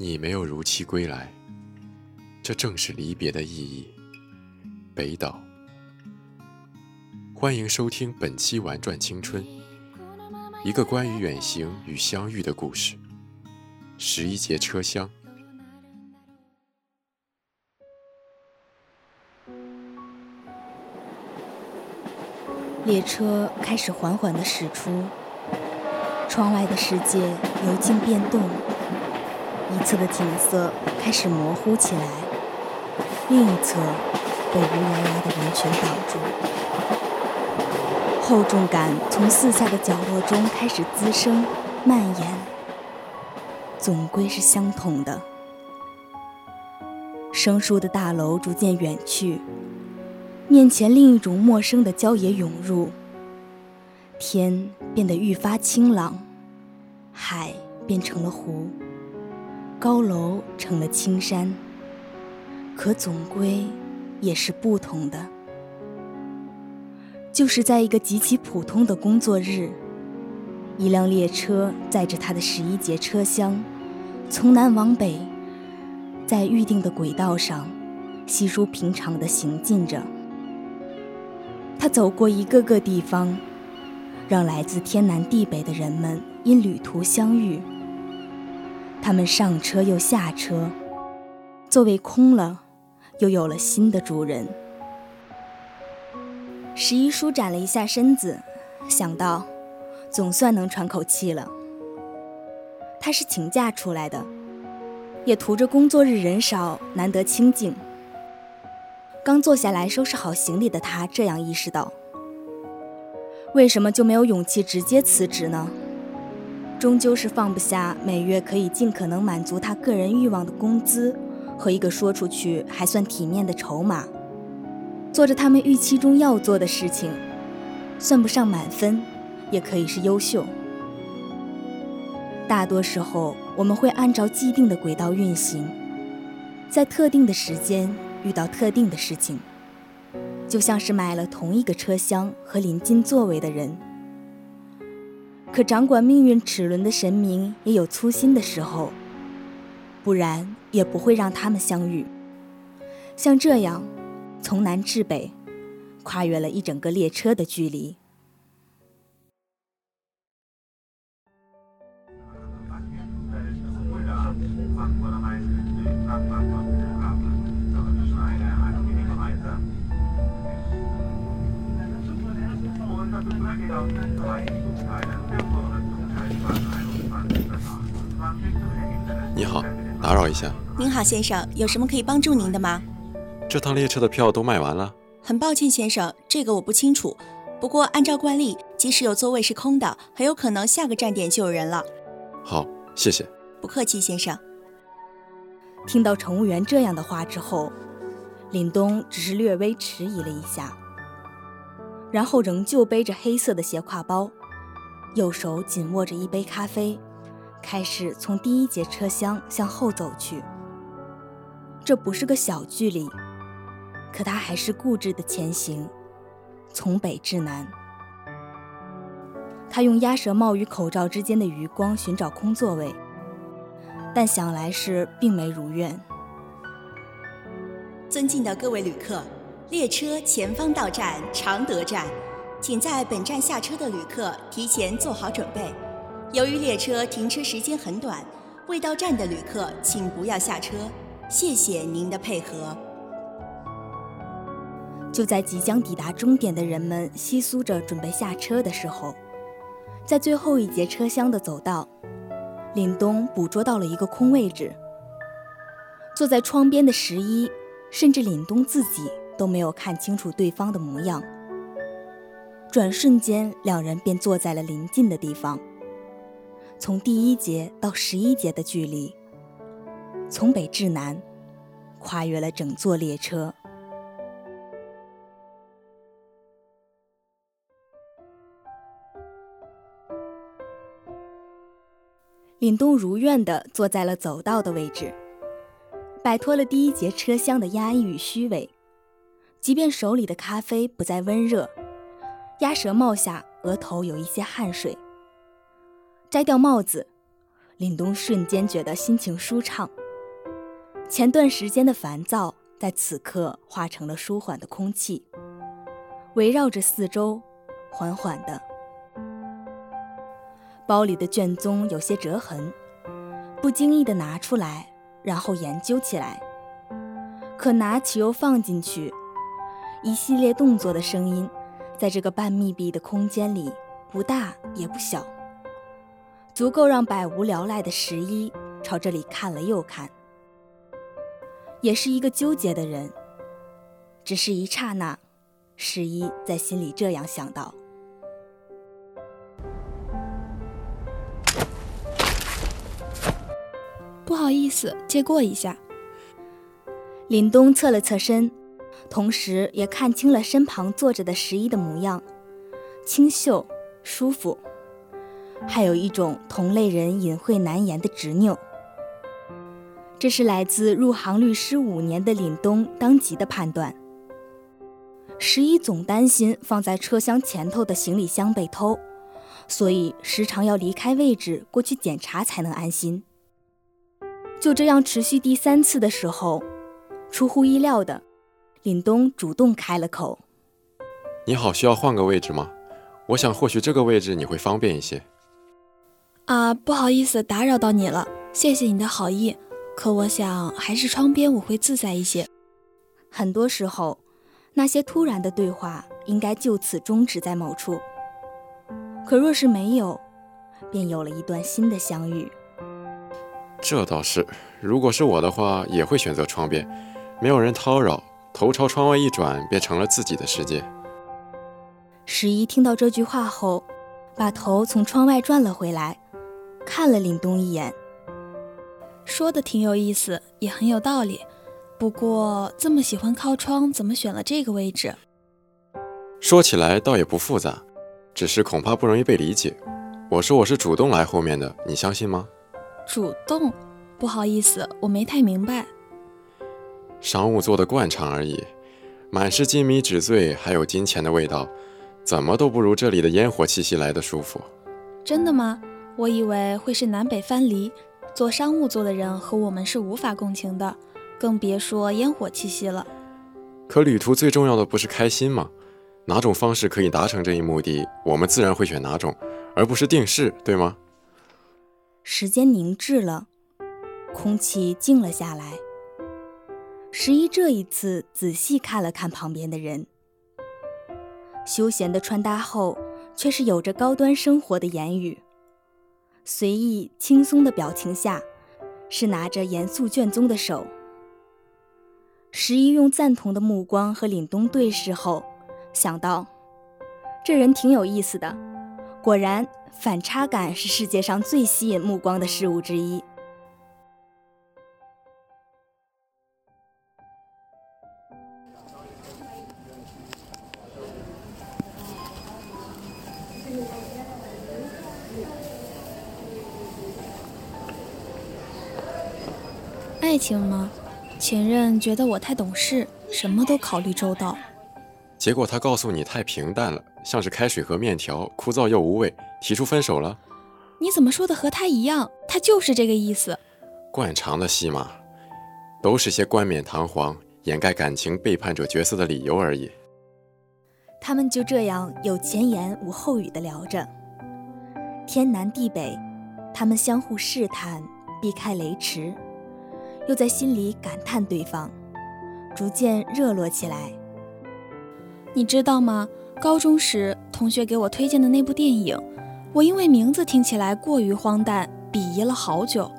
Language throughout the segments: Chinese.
你没有如期归来，这正是离别的意义。北岛，欢迎收听本期《玩转青春》，一个关于远行与相遇的故事。十一节车厢，列车开始缓缓地驶出，窗外的世界由静变动。一侧的景色开始模糊起来，另一侧被乌压压的人群挡住。厚重感从四下的角落中开始滋生、蔓延，总归是相同的。生疏的大楼逐渐远去，面前另一种陌生的郊野涌入。天变得愈发清朗，海变成了湖。高楼成了青山，可总归也是不同的。就是在一个极其普通的工作日，一辆列车载着他的十一节车厢，从南往北，在预定的轨道上，稀疏平常的行进着。他走过一个个地方，让来自天南地北的人们因旅途相遇。他们上车又下车，座位空了，又有了新的主人。十一舒展了一下身子，想到，总算能喘口气了。他是请假出来的，也图着工作日人少，难得清静。刚坐下来收拾好行李的他，这样意识到：为什么就没有勇气直接辞职呢？终究是放不下每月可以尽可能满足他个人欲望的工资和一个说出去还算体面的筹码，做着他们预期中要做的事情，算不上满分，也可以是优秀。大多时候，我们会按照既定的轨道运行，在特定的时间遇到特定的事情，就像是买了同一个车厢和临近座位的人。可掌管命运齿轮的神明也有粗心的时候，不然也不会让他们相遇。像这样，从南至北，跨越了一整个列车的距离。您好，先生，有什么可以帮助您的吗？这趟列车的票都卖完了。很抱歉，先生，这个我不清楚。不过按照惯例，即使有座位是空的，很有可能下个站点就有人了。好，谢谢。不客气，先生。听到乘务员这样的话之后，林东只是略微迟疑了一下。然后仍旧背着黑色的斜挎包，右手紧握着一杯咖啡，开始从第一节车厢向后走去。这不是个小距离，可他还是固执的前行，从北至南。他用鸭舌帽与口罩之间的余光寻找空座位，但想来是并没如愿。尊敬的各位旅客，列车前方到站常德站，请在本站下车的旅客提前做好准备。由于列车停车时间很短，未到站的旅客请不要下车。谢谢您的配合。就在即将抵达终点的人们窸窣着准备下车的时候，在最后一节车厢的走道，凛冬捕捉到了一个空位置。坐在窗边的十一。甚至凛冬自己都没有看清楚对方的模样。转瞬间，两人便坐在了临近的地方。从第一节到十一节的距离，从北至南，跨越了整座列车。凛冬如愿地坐在了走道的位置。摆脱了第一节车厢的压抑与虚伪，即便手里的咖啡不再温热，鸭舌帽下额头有一些汗水。摘掉帽子，凛冬瞬间觉得心情舒畅。前段时间的烦躁在此刻化成了舒缓的空气，围绕着四周，缓缓的。包里的卷宗有些折痕，不经意的拿出来。然后研究起来，可拿起又放进去，一系列动作的声音，在这个半密闭的空间里，不大也不小，足够让百无聊赖的十一朝这里看了又看。也是一个纠结的人，只是一刹那，十一在心里这样想到。不好意思，借过一下。林东侧了侧身，同时也看清了身旁坐着的十一的模样，清秀、舒服，还有一种同类人隐晦难言的执拗。这是来自入行律师五年的凛冬当即的判断。十一总担心放在车厢前头的行李箱被偷，所以时常要离开位置过去检查才能安心。就这样持续第三次的时候，出乎意料的，凛冬主动开了口：“你好，需要换个位置吗？我想或许这个位置你会方便一些。”啊，不好意思打扰到你了，谢谢你的好意。可我想还是窗边我会自在一些。很多时候，那些突然的对话应该就此终止在某处。可若是没有，便有了一段新的相遇。这倒是，如果是我的话，也会选择窗边，没有人叨扰，头朝窗外一转，便成了自己的世界。十一听到这句话后，把头从窗外转了回来，看了凛冬一眼，说的挺有意思，也很有道理。不过这么喜欢靠窗，怎么选了这个位置？说起来倒也不复杂，只是恐怕不容易被理解。我说我是主动来后面的，你相信吗？主动，不好意思，我没太明白。商务座的惯常而已，满是金米纸醉，还有金钱的味道，怎么都不如这里的烟火气息来的舒服。真的吗？我以为会是南北分离，坐商务座的人和我们是无法共情的，更别说烟火气息了。可旅途最重要的不是开心吗？哪种方式可以达成这一目的，我们自然会选哪种，而不是定式，对吗？时间凝滞了，空气静了下来。十一这一次仔细看了看旁边的人，休闲的穿搭后，却是有着高端生活的言语；随意轻松的表情下，是拿着严肃卷宗的手。十一用赞同的目光和凛冬对视后，想到，这人挺有意思的。果然。反差感是世界上最吸引目光的事物之一。爱情吗？前任觉得我太懂事，什么都考虑周到。结果他告诉你太平淡了，像是开水和面条，枯燥又无味，提出分手了。你怎么说的和他一样？他就是这个意思。惯常的戏码，都是些冠冕堂皇、掩盖感情背叛者角色的理由而已。他们就这样有前言无后语的聊着，天南地北，他们相互试探，避开雷池，又在心里感叹对方，逐渐热络起来。你知道吗？高中时同学给我推荐的那部电影，我因为名字听起来过于荒诞，鄙夷了好久。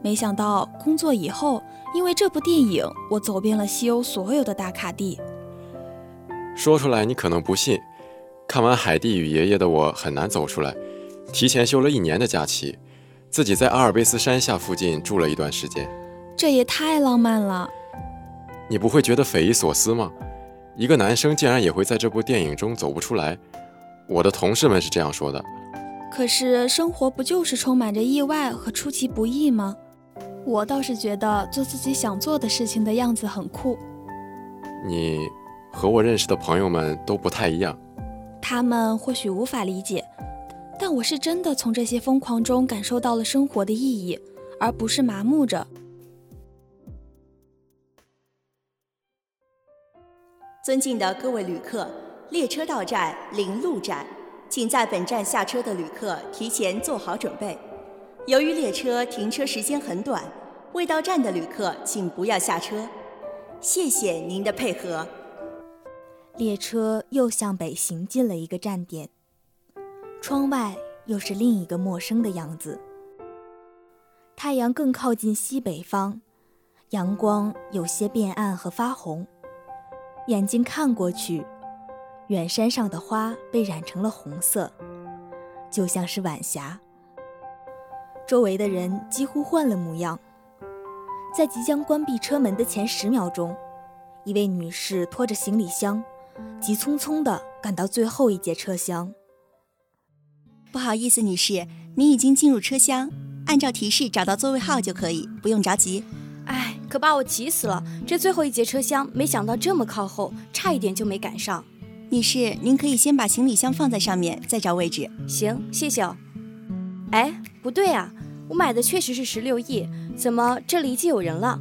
没想到工作以后，因为这部电影，我走遍了西欧所有的打卡地。说出来你可能不信，看完《海蒂与爷爷》的我很难走出来，提前休了一年的假期，自己在阿尔卑斯山下附近住了一段时间。这也太浪漫了！你不会觉得匪夷所思吗？一个男生竟然也会在这部电影中走不出来，我的同事们是这样说的。可是生活不就是充满着意外和出其不意吗？我倒是觉得做自己想做的事情的样子很酷。你和我认识的朋友们都不太一样，他们或许无法理解，但我是真的从这些疯狂中感受到了生活的意义，而不是麻木着。尊敬的各位旅客，列车到站临路站，请在本站下车的旅客提前做好准备。由于列车停车时间很短，未到站的旅客请不要下车。谢谢您的配合。列车又向北行进了一个站点，窗外又是另一个陌生的样子。太阳更靠近西北方，阳光有些变暗和发红。眼睛看过去，远山上的花被染成了红色，就像是晚霞。周围的人几乎换了模样。在即将关闭车门的前十秒钟，一位女士拖着行李箱，急匆匆地赶到最后一节车厢。不好意思，女士，您已经进入车厢，按照提示找到座位号就可以，不用着急。哎，可把我急死了！这最后一节车厢，没想到这么靠后，差一点就没赶上。女士，您可以先把行李箱放在上面，再找位置。行，谢谢哦。哎，不对啊，我买的确实是十六亿，怎么这里已经有人了？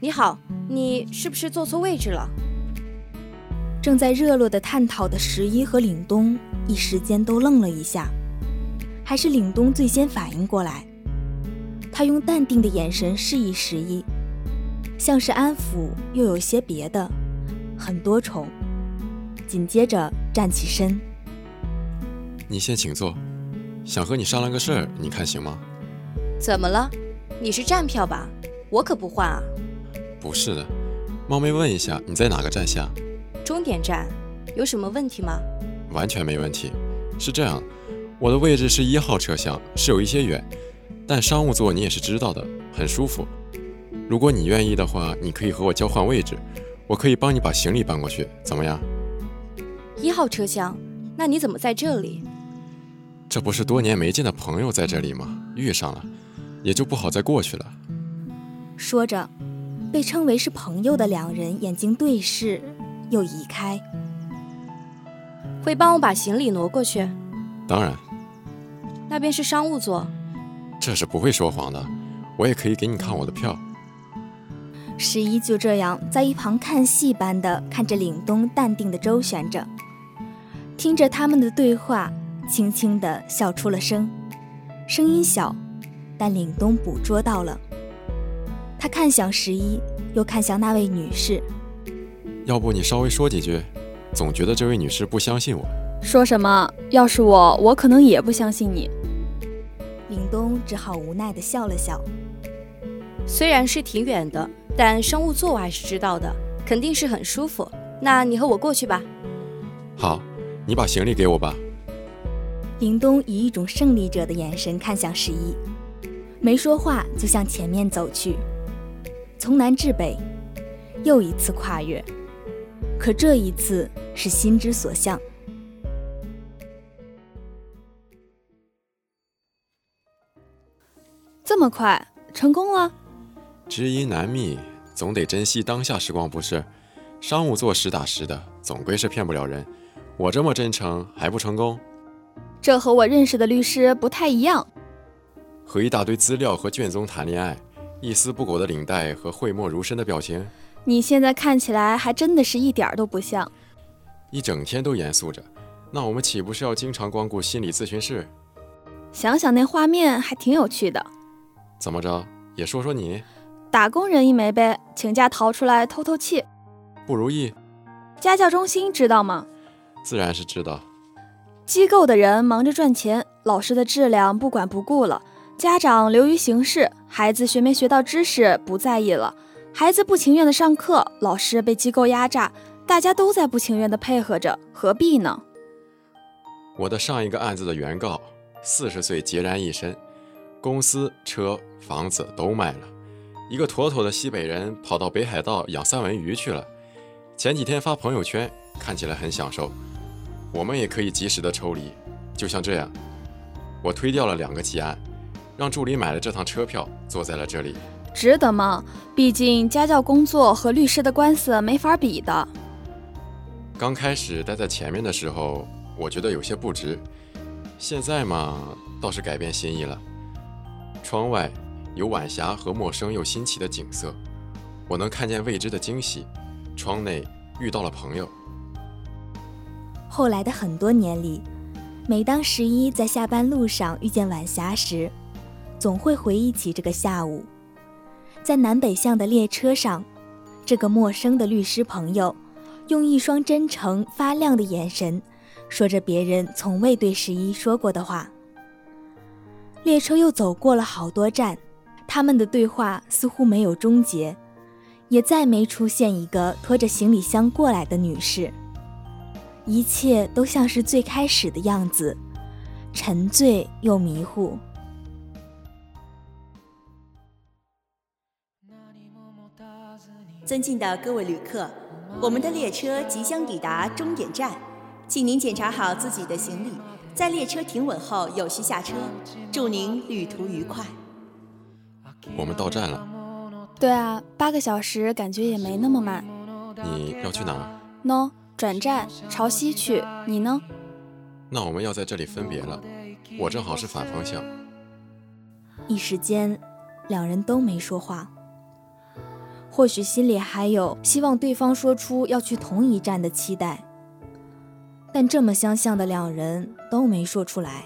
你好，你是不是坐错位置了？正在热络的探讨的十一和岭东一时间都愣了一下，还是岭东最先反应过来。他用淡定的眼神示意十一，像是安抚，又有些别的，很多重。紧接着站起身，你先请坐，想和你商量个事儿，你看行吗？怎么了？你是站票吧？我可不换啊。不是的，冒昧问一下，你在哪个站下？终点站，有什么问题吗？完全没问题。是这样，我的位置是一号车厢，是有一些远。但商务座你也是知道的，很舒服。如果你愿意的话，你可以和我交换位置，我可以帮你把行李搬过去，怎么样？一号车厢，那你怎么在这里？这不是多年没见的朋友在这里吗？遇上了，也就不好再过去了。说着，被称为是朋友的两人眼睛对视，又移开。会帮我把行李挪过去？当然。那边是商务座。这是不会说谎的，我也可以给你看我的票。十一就这样在一旁看戏般的看着岭东淡定的周旋着，听着他们的对话，轻轻的笑出了声，声音小，但岭东捕捉到了。他看向十一，又看向那位女士。要不你稍微说几句？总觉得这位女士不相信我。说什么？要是我，我可能也不相信你。岭东只好无奈地笑了笑。虽然是挺远的，但商务座我还是知道的，肯定是很舒服。那你和我过去吧。好，你把行李给我吧。林东以一种胜利者的眼神看向十一，没说话就向前面走去。从南至北，又一次跨越，可这一次是心之所向。这么快成功了？知音难觅，总得珍惜当下时光，不是？商务做实打实的，总归是骗不了人。我这么真诚还不成功？这和我认识的律师不太一样。和一大堆资料和卷宗谈恋爱，一丝不苟的领带和讳莫如深的表情。你现在看起来还真的是一点儿都不像。一整天都严肃着，那我们岂不是要经常光顾心理咨询室？想想那画面还挺有趣的。怎么着？也说说你。打工人一枚呗，请假逃出来透透气。不如意。家教中心知道吗？自然是知道。机构的人忙着赚钱，老师的质量不管不顾了，家长流于形式，孩子学没学到知识不在意了，孩子不情愿的上课，老师被机构压榨，大家都在不情愿的配合着，何必呢？我的上一个案子的原告，四十岁孑然一身，公司、车、房子都卖了，一个妥妥的西北人跑到北海道养三文鱼去了。前几天发朋友圈，看起来很享受。我们也可以及时的抽离，就像这样，我推掉了两个急案，让助理买了这趟车票，坐在了这里，值得吗？毕竟家教工作和律师的官司没法比的。刚开始待在前面的时候，我觉得有些不值，现在嘛，倒是改变心意了。窗外有晚霞和陌生又新奇的景色，我能看见未知的惊喜。窗内遇到了朋友。后来的很多年里，每当十一在下班路上遇见晚霞时，总会回忆起这个下午，在南北向的列车上，这个陌生的律师朋友，用一双真诚发亮的眼神，说着别人从未对十一说过的话。列车又走过了好多站，他们的对话似乎没有终结，也再没出现一个拖着行李箱过来的女士。一切都像是最开始的样子，沉醉又迷糊。尊敬的各位旅客，我们的列车即将抵达终点站，请您检查好自己的行李，在列车停稳后有序下车。祝您旅途愉快。我们到站了。对啊，八个小时感觉也没那么慢。你要去哪儿？No。转站朝西去，你呢？那我们要在这里分别了。我正好是反方向。一时间，两人都没说话。或许心里还有希望对方说出要去同一站的期待，但这么相像的两人都没说出来。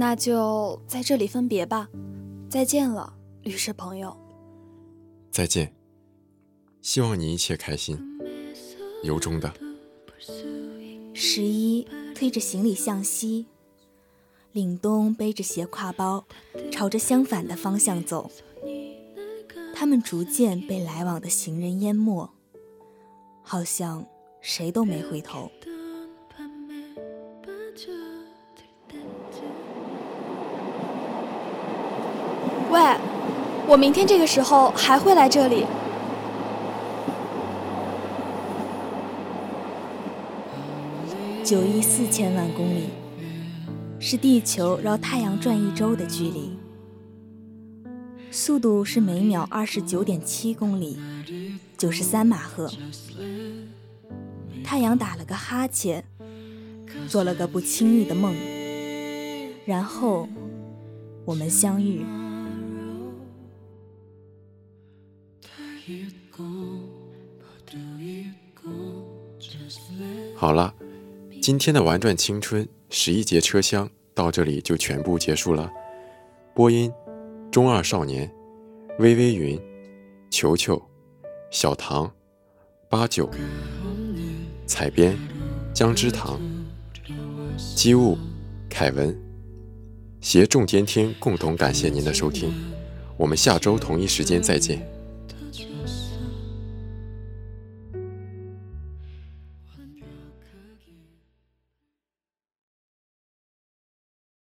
那就在这里分别吧。再见了，律师朋友。再见，希望你一切开心。由衷的。十一推着行李向西，凛冬背着斜挎包，朝着相反的方向走。他们逐渐被来往的行人淹没，好像谁都没回头。喂，我明天这个时候还会来这里。九亿四千万公里，是地球绕太阳转一周的距离，速度是每秒二十九点七公里，九十三马赫。太阳打了个哈欠，做了个不轻易的梦，然后我们相遇。好了，今天的玩转青春十一节车厢到这里就全部结束了。播音：中二少年、微微云、球球、小唐、八九、采编：姜之堂、机务：凯文。携众监听共同感谢您的收听，我们下周同一时间再见。